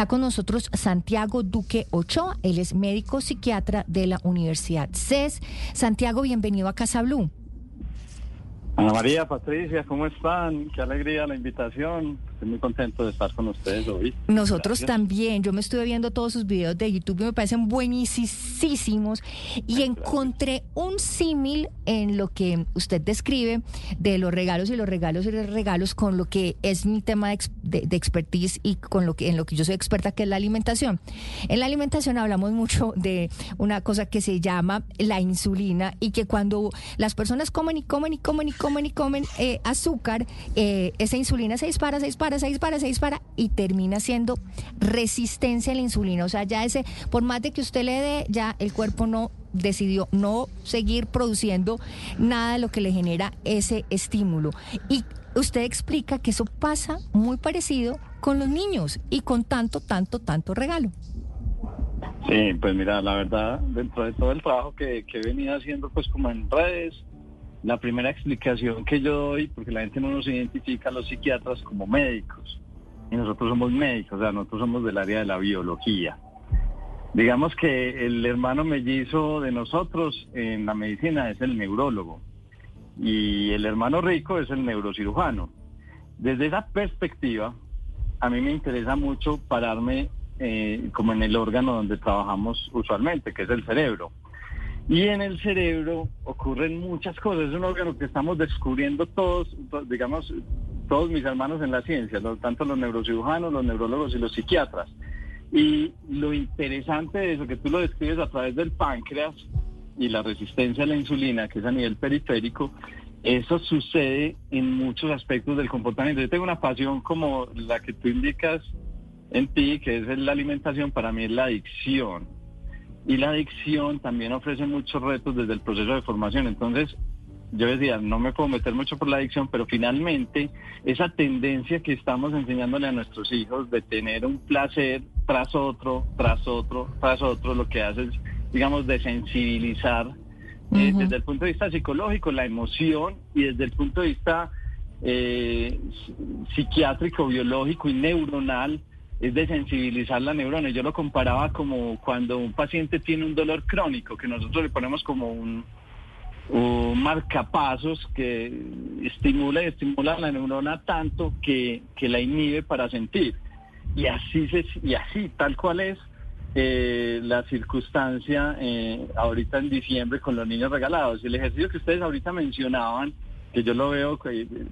Está con nosotros Santiago Duque Ochoa, él es médico psiquiatra de la Universidad CES. Santiago, bienvenido a Casa Blue. Ana María, Patricia, ¿cómo están? Qué alegría la invitación. Estoy muy contento de estar con ustedes hoy. Nosotros también. Yo me estuve viendo todos sus videos de YouTube y me parecen buenísimos. Y encontré un símil en lo que usted describe de los regalos y los regalos y los regalos con lo que es mi tema de, expertise y con lo que en lo que yo soy experta, que es la alimentación. En la alimentación hablamos mucho de una cosa que se llama la insulina y que cuando las personas comen y comen y comen y comen y comen eh, azúcar, eh, esa insulina se dispara, se dispara para, seis para, seis para, y termina siendo resistencia a la insulina. O sea, ya ese, por más de que usted le dé, ya el cuerpo no decidió no seguir produciendo nada de lo que le genera ese estímulo. Y usted explica que eso pasa muy parecido con los niños y con tanto, tanto, tanto regalo. Sí, pues mira, la verdad, dentro de todo el trabajo que, que he venido haciendo, pues como en redes, la primera explicación que yo doy, porque la gente no nos identifica a los psiquiatras como médicos, y nosotros somos médicos, o sea, nosotros somos del área de la biología. Digamos que el hermano mellizo de nosotros en la medicina es el neurólogo y el hermano rico es el neurocirujano. Desde esa perspectiva, a mí me interesa mucho pararme eh, como en el órgano donde trabajamos usualmente, que es el cerebro. Y en el cerebro ocurren muchas cosas. Es un órgano que estamos descubriendo todos, digamos, todos mis hermanos en la ciencia, tanto los neurocirujanos, los neurólogos y los psiquiatras. Y lo interesante de eso, que tú lo describes a través del páncreas y la resistencia a la insulina, que es a nivel periférico, eso sucede en muchos aspectos del comportamiento. Yo tengo una pasión como la que tú indicas en ti, que es la alimentación, para mí es la adicción y la adicción también ofrece muchos retos desde el proceso de formación. Entonces, yo decía, no me puedo meter mucho por la adicción, pero finalmente esa tendencia que estamos enseñándole a nuestros hijos de tener un placer tras otro, tras otro, tras otro, lo que hace es, digamos, desensibilizar eh, desde el punto de vista psicológico la emoción y desde el punto de vista eh, psiquiátrico, biológico y neuronal es de sensibilizar la neurona. Yo lo comparaba como cuando un paciente tiene un dolor crónico, que nosotros le ponemos como un, marcapasos que estimula y estimula la neurona tanto que, la inhibe para sentir. Y así, se, y así tal cual es eh, la circunstancia eh, ahorita en diciembre con los niños regalados. El ejercicio que ustedes ahorita mencionaban, que yo lo veo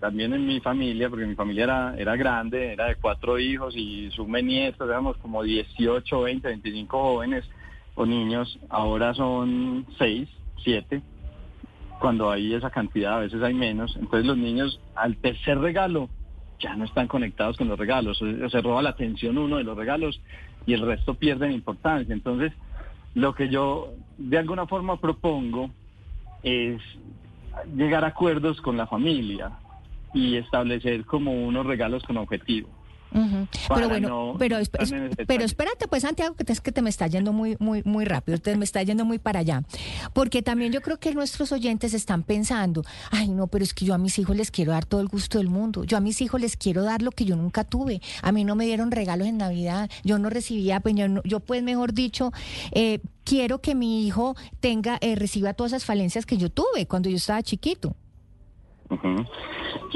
también en mi familia, porque mi familia era, era grande, era de cuatro hijos y sume nietos, éramos como 18, 20, 25 jóvenes o niños, ahora son 6, 7, cuando hay esa cantidad, a veces hay menos, entonces los niños al tercer regalo ya no están conectados con los regalos, se roba la atención uno de los regalos y el resto pierden importancia, entonces lo que yo de alguna forma propongo es llegar a acuerdos con la familia y establecer como unos regalos con objetivo. Pero bueno, pero, pero espérate pues Santiago, que es que te me está yendo muy, muy, muy rápido, te me está yendo muy para allá. Porque también yo creo que nuestros oyentes están pensando, ay no, pero es que yo a mis hijos les quiero dar todo el gusto del mundo, yo a mis hijos les quiero dar lo que yo nunca tuve, a mí no me dieron regalos en Navidad, yo no recibía, pues yo, yo pues mejor dicho, eh, quiero que mi hijo tenga, eh, reciba todas esas falencias que yo tuve cuando yo estaba chiquito.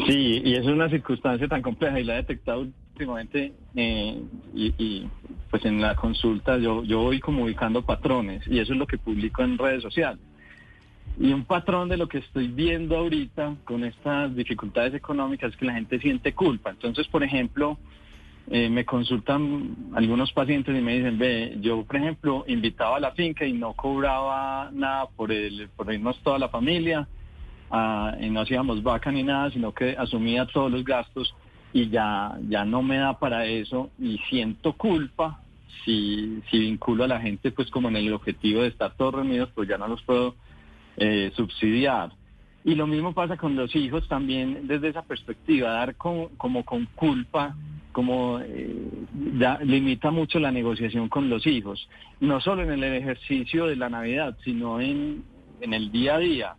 Sí, y es una circunstancia tan compleja y la he detectado últimamente eh, y, pues en la consulta yo, yo voy como ubicando patrones y eso es lo que publico en redes sociales. Y un patrón de lo que estoy viendo ahorita con estas dificultades económicas es que la gente siente culpa. Entonces, por ejemplo, eh, me consultan algunos pacientes y me dicen, ve, yo por ejemplo invitaba a la finca y no cobraba nada por, el, por irnos toda la familia ah, y no hacíamos vaca ni nada, sino que asumía todos los gastos y ya, ya no me da para eso y siento culpa si, si vinculo a la gente pues como en el objetivo de estar todos reunidos, pues ya no los puedo eh, subsidiar. Y lo mismo pasa con los hijos también desde esa perspectiva, dar como, como con culpa como eh, limita mucho la negociación con los hijos, no solo en el ejercicio de la Navidad, sino en, en el día a día.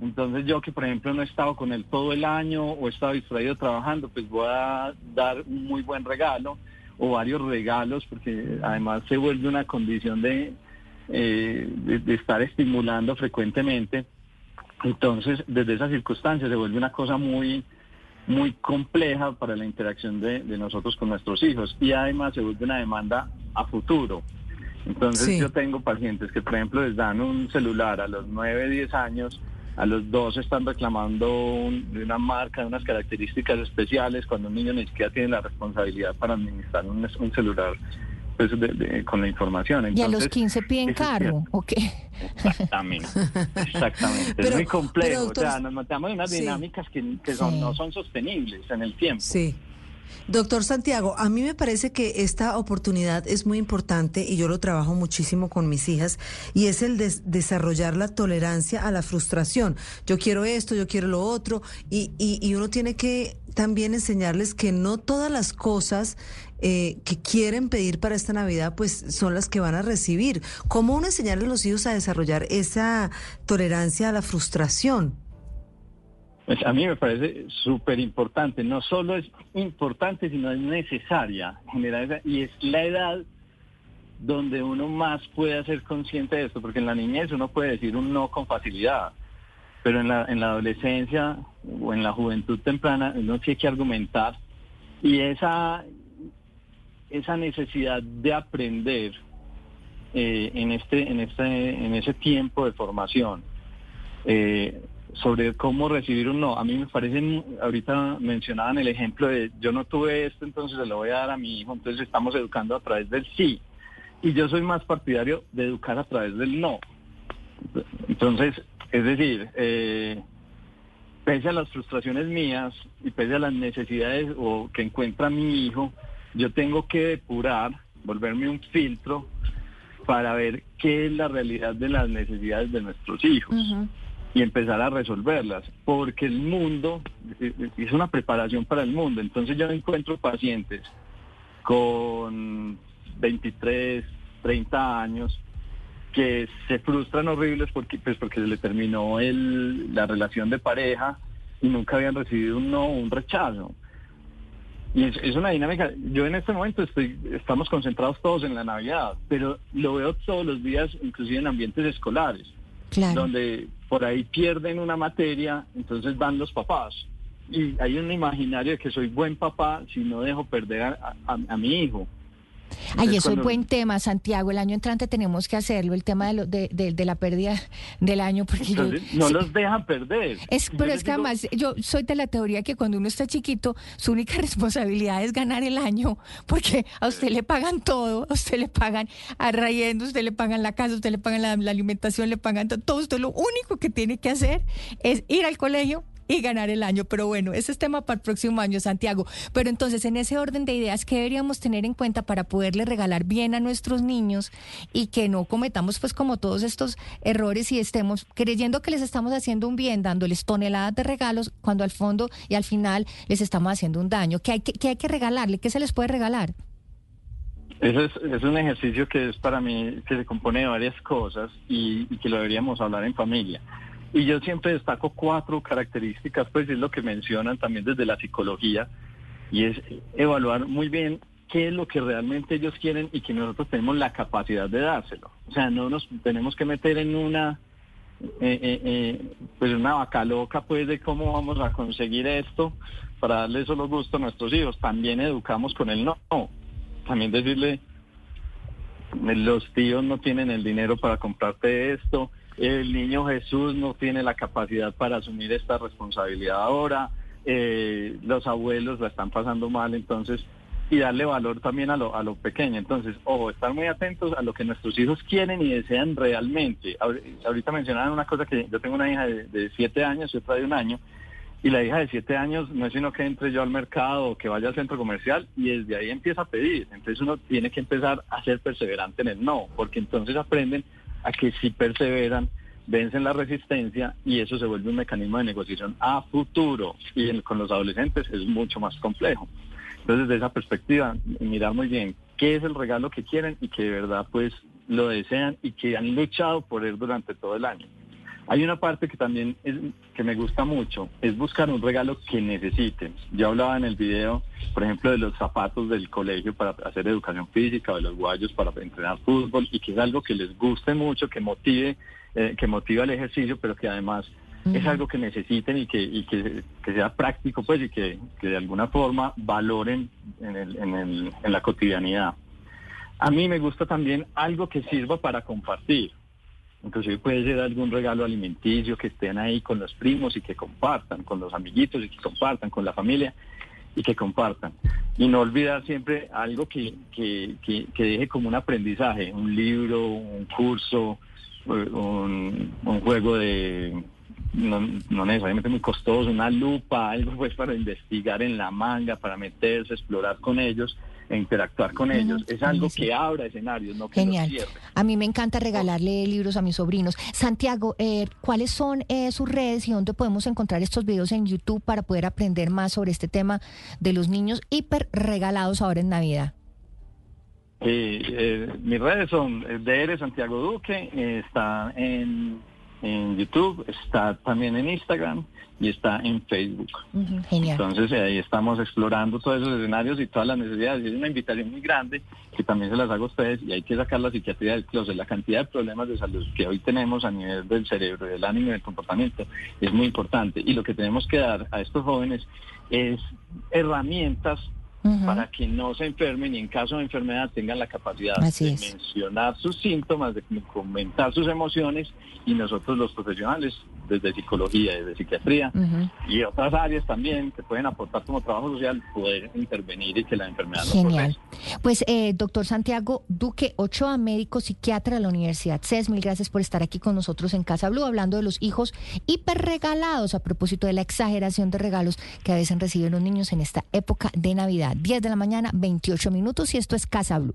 Entonces yo que por ejemplo no he estado con él todo el año o he estado distraído trabajando, pues voy a dar un muy buen regalo. o varios regalos, porque además se vuelve una condición de, eh, de, estar estimulando frecuentemente. Entonces, desde esa circunstancia se vuelve una cosa muy muy compleja para la interacción de, nosotros con nuestros hijos y además se vuelve una demanda a futuro. Entonces yo tengo pacientes que, por ejemplo, les dan un celular a los 9, 10 años, a los dos están reclamando de una marca, de unas características especiales, cuando un niño ni siquiera tiene la responsabilidad para administrar un, celular pues, con la información. y a los 15 piden carro, ¿o qué? Exactamente, exactamente. es muy complejo. o sea, nos metemos en unas dinámicas que, son, no son sostenibles en el tiempo. Sí. Doctor Santiago, a mí me parece que esta oportunidad es muy importante y yo lo trabajo muchísimo con mis hijas y es el de desarrollar la tolerancia a la frustración. Yo quiero esto, yo quiero lo otro y, y, uno tiene que también enseñarles que no todas las cosas eh, que quieren pedir para esta Navidad pues son las que van a recibir. ¿Cómo uno enseñarle a los hijos a desarrollar esa tolerancia a la frustración? Pues a mí me parece súper importante. No solo es importante, sino es necesaria generar y es la edad donde uno más puede ser consciente de esto, porque en la niñez uno puede decir un no con facilidad, pero en la, en la adolescencia o en la juventud temprana uno tiene que argumentar y esa, esa necesidad de aprender eh, en, este, en, este, en ese tiempo de formación. Eh, sobre cómo recibir un no. A mí me parece, ahorita mencionaban el ejemplo de yo no tuve esto, entonces se lo voy a dar a mi hijo, entonces estamos educando a través del sí. Y yo soy más partidario de educar a través del no. Entonces, es decir, eh, pese a las frustraciones mías y pese a las necesidades o que encuentra mi hijo, yo tengo que depurar, volverme un filtro para ver qué es la realidad de las necesidades de nuestros hijos y empezar a resolverlas, porque el mundo es una preparación para el mundo. Entonces yo encuentro pacientes con 23, 30 años que se frustran horribles porque, pues porque se le terminó el, la relación de pareja y nunca habían recibido un no, un rechazo. Y es, es, una dinámica, yo en este momento estoy, estamos concentrados todos en la Navidad, pero lo veo todos los días, inclusive en ambientes escolares donde por ahí pierden una materia, entonces van los papás. Y hay un imaginario de que soy buen papá si no dejo perder a mi hijo. Ay, eso es buen tema, Santiago. El año entrante tenemos que hacerlo, el tema de, de, la pérdida del año. porque No los dejan perder. Es, pero es que además yo soy de la teoría que cuando uno está chiquito, su única responsabilidad es ganar el año, porque a usted le pagan todo, a usted le pagan a a usted le pagan la casa, usted le pagan la, la alimentación, le pagan todo. Usted lo único que tiene que hacer es ir al colegio, y ganar el año. Pero bueno, ese es tema para el próximo año, Santiago. Pero entonces, en ese orden de ideas, ¿qué deberíamos tener en cuenta para poderle regalar bien a nuestros niños y que no cometamos pues como todos estos errores y estemos creyendo que les estamos haciendo un bien, dándoles toneladas de regalos, cuando al fondo y al final les estamos haciendo un daño? ¿Qué hay que, hay que regalarle? ¿Qué se les puede regalar? Eso es, es, un ejercicio que es para mí, que se compone de varias cosas y que lo deberíamos hablar en familia. Y yo siempre destaco cuatro características, pues es lo que mencionan también desde la psicología, y es evaluar muy bien qué es lo que realmente ellos quieren y que nosotros tenemos la capacidad de dárselo. O sea, no nos tenemos que meter en una eh, eh, eh, pues una vaca loca pues de cómo vamos a conseguir esto para darle solo gusto a nuestros hijos. También educamos con el no. También decirle, los tíos no tienen el dinero para comprarte esto, el niño Jesús no tiene la capacidad para asumir esta responsabilidad ahora, eh, los abuelos la están pasando mal, entonces, y darle valor también a lo, a lo pequeño. Entonces, ojo, estar muy atentos a lo que nuestros hijos quieren y desean realmente. Ahorita mencionaban una cosa que yo tengo una hija de, siete años y otra de un año, y la hija de siete años no es sino que entre yo al mercado o que vaya al centro comercial y desde ahí empieza a pedir. Entonces uno tiene que empezar a ser perseverante en el no, porque entonces aprenden a que si perseveran, vencen la resistencia y eso se vuelve un mecanismo de negociación a futuro. Y con los adolescentes es mucho más complejo. Entonces, desde esa perspectiva, mirar muy bien qué es el regalo que quieren y que de verdad pues lo desean y que han luchado por él durante todo el año. Hay una parte que también es, que me gusta mucho, es buscar un regalo que necesiten. Yo hablaba en el video, por ejemplo, de los zapatos del colegio para hacer educación física, o de los guayos para entrenar fútbol, y que es algo que les guste mucho, que motive, eh, que motiva el ejercicio, pero que además es algo que necesiten y que, y que, sea práctico, pues, y que, de alguna forma valoren en, el, en, el, en la cotidianidad. A mí me gusta también algo que sirva para compartir. Inclusive puede ser algún regalo alimenticio que estén ahí con los primos y que compartan, con los amiguitos y que compartan, con la familia y que compartan. Y no olvidar siempre algo que, que, que, deje como un aprendizaje, un libro, un curso, un, juego de, no, necesariamente muy costoso, una lupa, algo pues para investigar en la manga, para meterse, explorar con ellos e interactuar con ellos. Es algo que abra escenarios, no que Genial. Los a mí me encanta regalarle libros a mis sobrinos. Santiago, eh, ¿cuáles son eh, sus redes y dónde podemos encontrar estos videos en YouTube para poder aprender más sobre este tema de los niños hiper regalados ahora en Navidad? Eh, mis redes son DR Santiago Duque, está en en YouTube, está también en Instagram y está en Facebook. genial. Entonces ahí estamos explorando todos esos escenarios y todas las necesidades. Es una invitación muy grande que también se las hago a ustedes y hay que sacar la psiquiatría del closet. La cantidad de problemas de salud que hoy tenemos a nivel del cerebro, del ánimo y del comportamiento es muy importante. Y lo que tenemos que dar a estos jóvenes es herramientas para que no se enfermen y en caso de enfermedad tengan la capacidad de mencionar sus síntomas, de comentar sus emociones y nosotros los profesionales desde psicología, desde psiquiatría y otras áreas también que pueden aportar como trabajo social, poder intervenir y que la enfermedad Genial. pues, eh, doctor Santiago Duque Ochoa, médico psiquiatra de la Universidad CES, mil gracias por estar aquí con nosotros en Casa Blue, hablando de los hijos hiperregalados a propósito de la exageración de regalos que a veces reciben los niños en esta época de Navidad. 10 de la mañana, 28 minutos, y esto es Casa Blue.